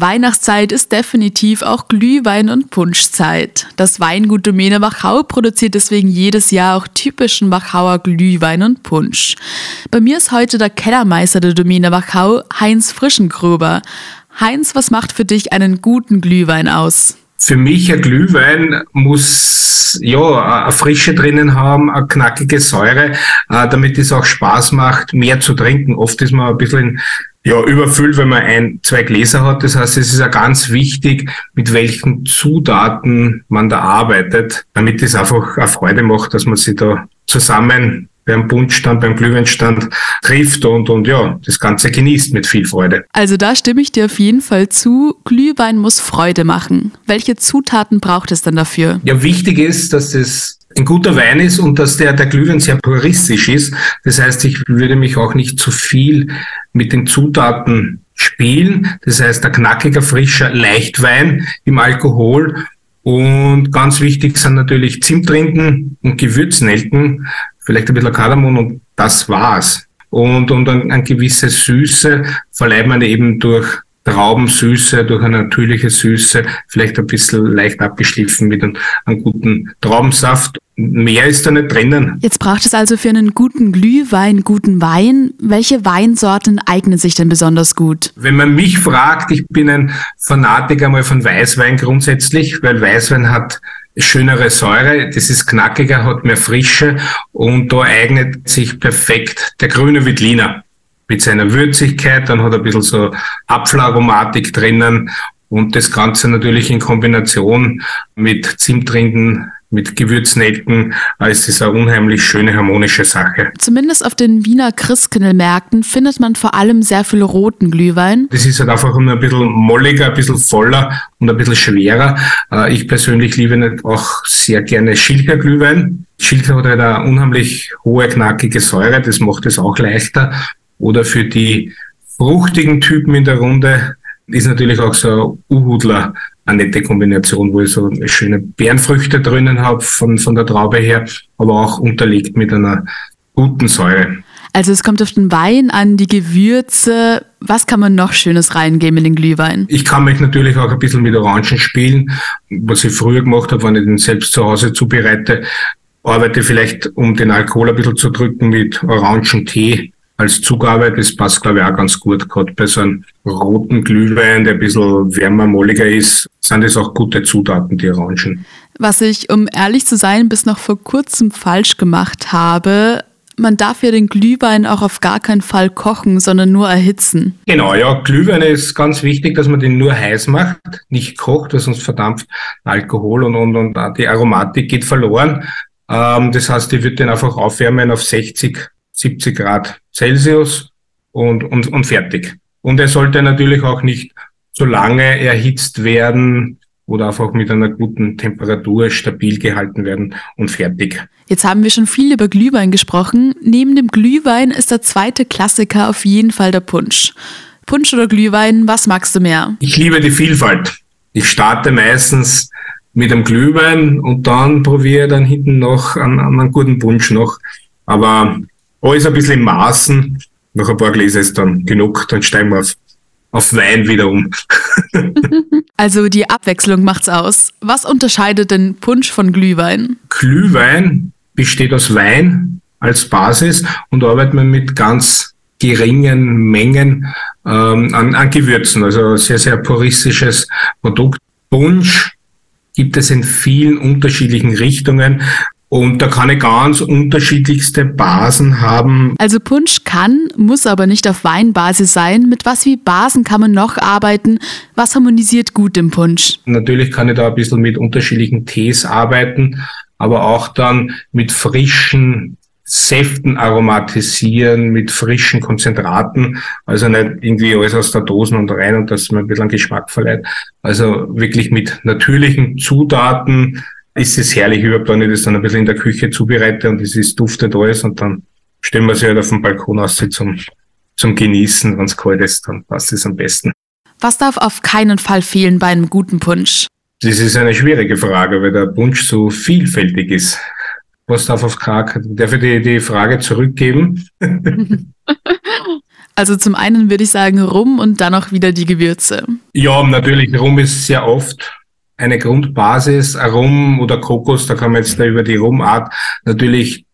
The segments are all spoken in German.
Weihnachtszeit ist definitiv auch Glühwein- und Punschzeit. Das Weingut Domäne Wachau produziert deswegen jedes Jahr auch typischen Wachauer Glühwein und Punsch. Bei mir ist heute der Kellermeister der Domäne Wachau, Heinz Frischengruber. Heinz, was macht für dich einen guten Glühwein aus? Für mich ein Glühwein muss ja eine Frische drinnen haben, eine knackige Säure, äh, damit es auch Spaß macht, mehr zu trinken. Oft ist man ein bisschen ja, überfüllt, wenn man ein, zwei Gläser hat. Das heißt, es ist ja ganz wichtig, mit welchen Zutaten man da arbeitet, damit es einfach eine Freude macht, dass man sich da zusammen beim Bundstand, beim Glühweinstand trifft und, und ja, das Ganze genießt mit viel Freude. Also da stimme ich dir auf jeden Fall zu. Glühwein muss Freude machen. Welche Zutaten braucht es dann dafür? Ja, wichtig ist, dass es ein guter Wein ist und dass der, der Glühwein sehr puristisch ist. Das heißt, ich würde mich auch nicht zu viel mit den Zutaten spielen. Das heißt, ein knackiger, frischer Leichtwein im Alkohol und ganz wichtig sind natürlich Zimtrinken und Gewürznelken vielleicht ein bisschen Kardamom und das war's. Und, und eine, eine gewisse Süße verleiht man eben durch Traubensüße, durch eine natürliche Süße, vielleicht ein bisschen leicht abgeschliffen mit einem, einem guten Traubensaft. Mehr ist da nicht drinnen. Jetzt braucht es also für einen guten Glühwein guten Wein. Welche Weinsorten eignen sich denn besonders gut? Wenn man mich fragt, ich bin ein Fanatiker mal von Weißwein grundsätzlich, weil Weißwein hat schönere Säure, das ist knackiger, hat mehr Frische und da eignet sich perfekt der grüne Wittliner mit seiner Würzigkeit, dann hat er ein bisschen so Apfelaromatik drinnen und das Ganze natürlich in Kombination mit Zimtrinden, mit Gewürznelken ist es eine unheimlich schöne harmonische Sache. Zumindest auf den Wiener Christkindlmärkten findet man vor allem sehr viel roten Glühwein. Das ist halt einfach ein bisschen molliger, ein bisschen voller und ein bisschen schwerer. Äh, ich persönlich liebe auch sehr gerne Schilker Glühwein. Schilker hat halt eine unheimlich hohe, knackige Säure, das macht es auch leichter. Oder für die fruchtigen Typen in der Runde ist natürlich auch so ein Uhudler eine nette Kombination, wo ich so schöne Beerenfrüchte drinnen habe von, von der Traube her, aber auch unterlegt mit einer guten Säure. Also es kommt auf den Wein an, die Gewürze. Was kann man noch Schönes reingeben in den Glühwein? Ich kann mich natürlich auch ein bisschen mit Orangen spielen. Was ich früher gemacht habe, wenn ich den selbst zu Hause zubereite, arbeite vielleicht, um den Alkohol ein bisschen zu drücken, mit Orangentee als Zugabe. Das passt, glaube ich, auch ganz gut. Gerade bei so einem roten Glühwein, der ein bisschen wärmer, molliger ist, sind das auch gute Zutaten, die Orangen. Was ich, um ehrlich zu sein, bis noch vor kurzem falsch gemacht habe, man darf ja den Glühwein auch auf gar keinen Fall kochen, sondern nur erhitzen. Genau, ja, Glühwein ist ganz wichtig, dass man den nur heiß macht, nicht kocht, weil sonst verdampft Alkohol und, und, und die Aromatik geht verloren. Ähm, das heißt, ich würde den einfach aufwärmen auf 60 70 Grad Celsius und, und, und fertig. Und er sollte natürlich auch nicht so lange erhitzt werden oder einfach mit einer guten Temperatur stabil gehalten werden und fertig. Jetzt haben wir schon viel über Glühwein gesprochen. Neben dem Glühwein ist der zweite Klassiker auf jeden Fall der Punsch. Punsch oder Glühwein, was magst du mehr? Ich liebe die Vielfalt. Ich starte meistens mit einem Glühwein und dann probiere dann hinten noch einen, einen guten Punsch noch. Aber alles ein bisschen im Maßen. Nach ein paar Gläser ist dann genug, dann steigen wir auf, auf Wein wieder um. also die Abwechslung macht's aus. Was unterscheidet denn Punsch von Glühwein? Glühwein besteht aus Wein als Basis und arbeitet man mit ganz geringen Mengen ähm, an, an Gewürzen. Also sehr, sehr puristisches Produkt. Punsch gibt es in vielen unterschiedlichen Richtungen. Und da kann ich ganz unterschiedlichste Basen haben. Also Punsch kann, muss aber nicht auf Weinbasis sein. Mit was wie Basen kann man noch arbeiten? Was harmonisiert gut im Punsch? Natürlich kann ich da ein bisschen mit unterschiedlichen Tees arbeiten, aber auch dann mit frischen Säften aromatisieren, mit frischen Konzentraten. Also nicht irgendwie alles aus der Dosen und rein und das mir ein bisschen Geschmack verleiht. Also wirklich mit natürlichen Zutaten, ist es herrlich überhaupt, wenn ich das dann ein bisschen in der Küche zubereite und es ist duftet alles und dann stellen wir sie halt auf dem Balkon aus zum, zum Genießen, wenn es kalt ist, dann passt es am besten. Was darf auf keinen Fall fehlen bei einem guten Punsch? Das ist eine schwierige Frage, weil der Punsch so vielfältig ist. Was darf auf keinen Darf ich die, die Frage zurückgeben? Also zum einen würde ich sagen Rum und dann auch wieder die Gewürze. Ja, natürlich. Rum ist sehr oft eine Grundbasis. Rum oder Kokos, da kann man jetzt über die Rumart natürlich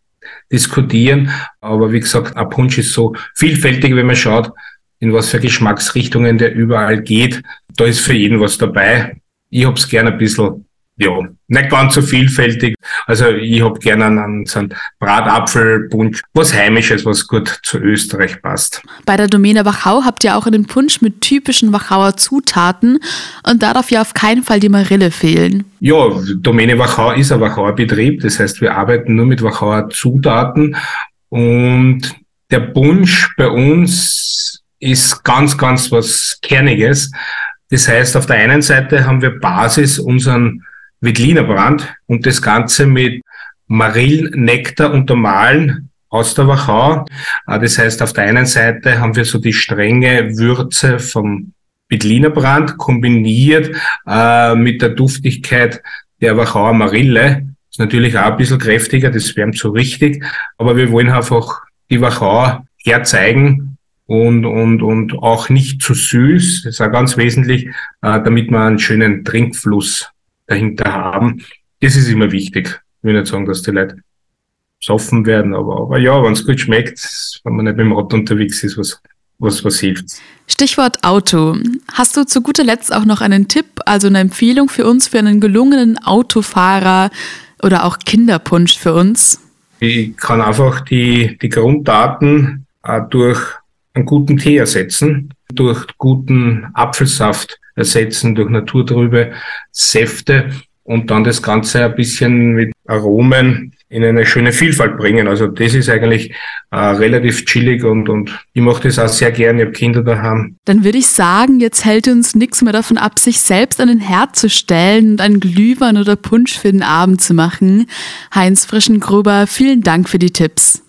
diskutieren. Aber wie gesagt, ein Punsch ist so vielfältig, wenn man schaut, in was für Geschmacksrichtungen der überall geht. Da ist für jeden was dabei. Ich hab's gerne ein bisschen ja, nicht ganz so vielfältig. Also ich hab gerne einen, so einen Bratapfelpunsch, was Heimisches, was gut zu Österreich passt. Bei der Domäne Wachau habt ihr auch einen Punsch mit typischen Wachauer Zutaten und da darf ja auf keinen Fall die Marille fehlen. Ja, Domäne Wachau ist ein Wachauer Betrieb, das heißt, wir arbeiten nur mit Wachauer Zutaten und der Punsch bei uns ist ganz, ganz was Kerniges. Das heißt, auf der einen Seite haben wir Basis unseren Veltlinerbrand und das Ganze mit Marillennektar untermalen aus der Wachau. Äh, das heißt, auf der einen Seite haben wir so die strenge Würze vom Veltlinerbrand kombiniert äh, mit der Duftigkeit der Wachauer Marille. Ist natürlich auch ein bisschen kräftiger, das wärmt so richtig, aber wir wollen einfach die Wachau herzeigen und, und, und auch nicht zu süß. Das ist auch ganz wesentlich, äh, damit man einen schönen Trinkfluss dahinter haben. Das ist immer wichtig. Ich will nicht sagen, dass die Leute soffen werden, aber, aber ja, wenn es gut schmeckt, wenn man nicht mit dem Auto unterwegs ist, was, was, was hilft. Stichwort Auto. Hast du zu guter Letzt auch noch einen Tipp, also eine Empfehlung für uns, für einen gelungenen Autofahrer oder auch Kinderpunsch für uns? Ich kann einfach die, die Grunddaten äh, durch einen guten Tee ersetzen, durch guten Apfelsaft ersetzen durch naturtrübe Säfte und dann das Ganze ein bisschen mit Aromen in eine schöne Vielfalt bringen. Also das ist eigentlich äh, relativ chillig und, und ich mache das auch sehr gerne. Ich habe Kinder daheim. Dann würde ich sagen, jetzt hält uns nichts mehr davon ab, sich selbst an den Herd zu stellen und einen Glühwein oder Punsch für den Abend zu machen. Heinz Frischengruber, vielen Dank für die Tipps.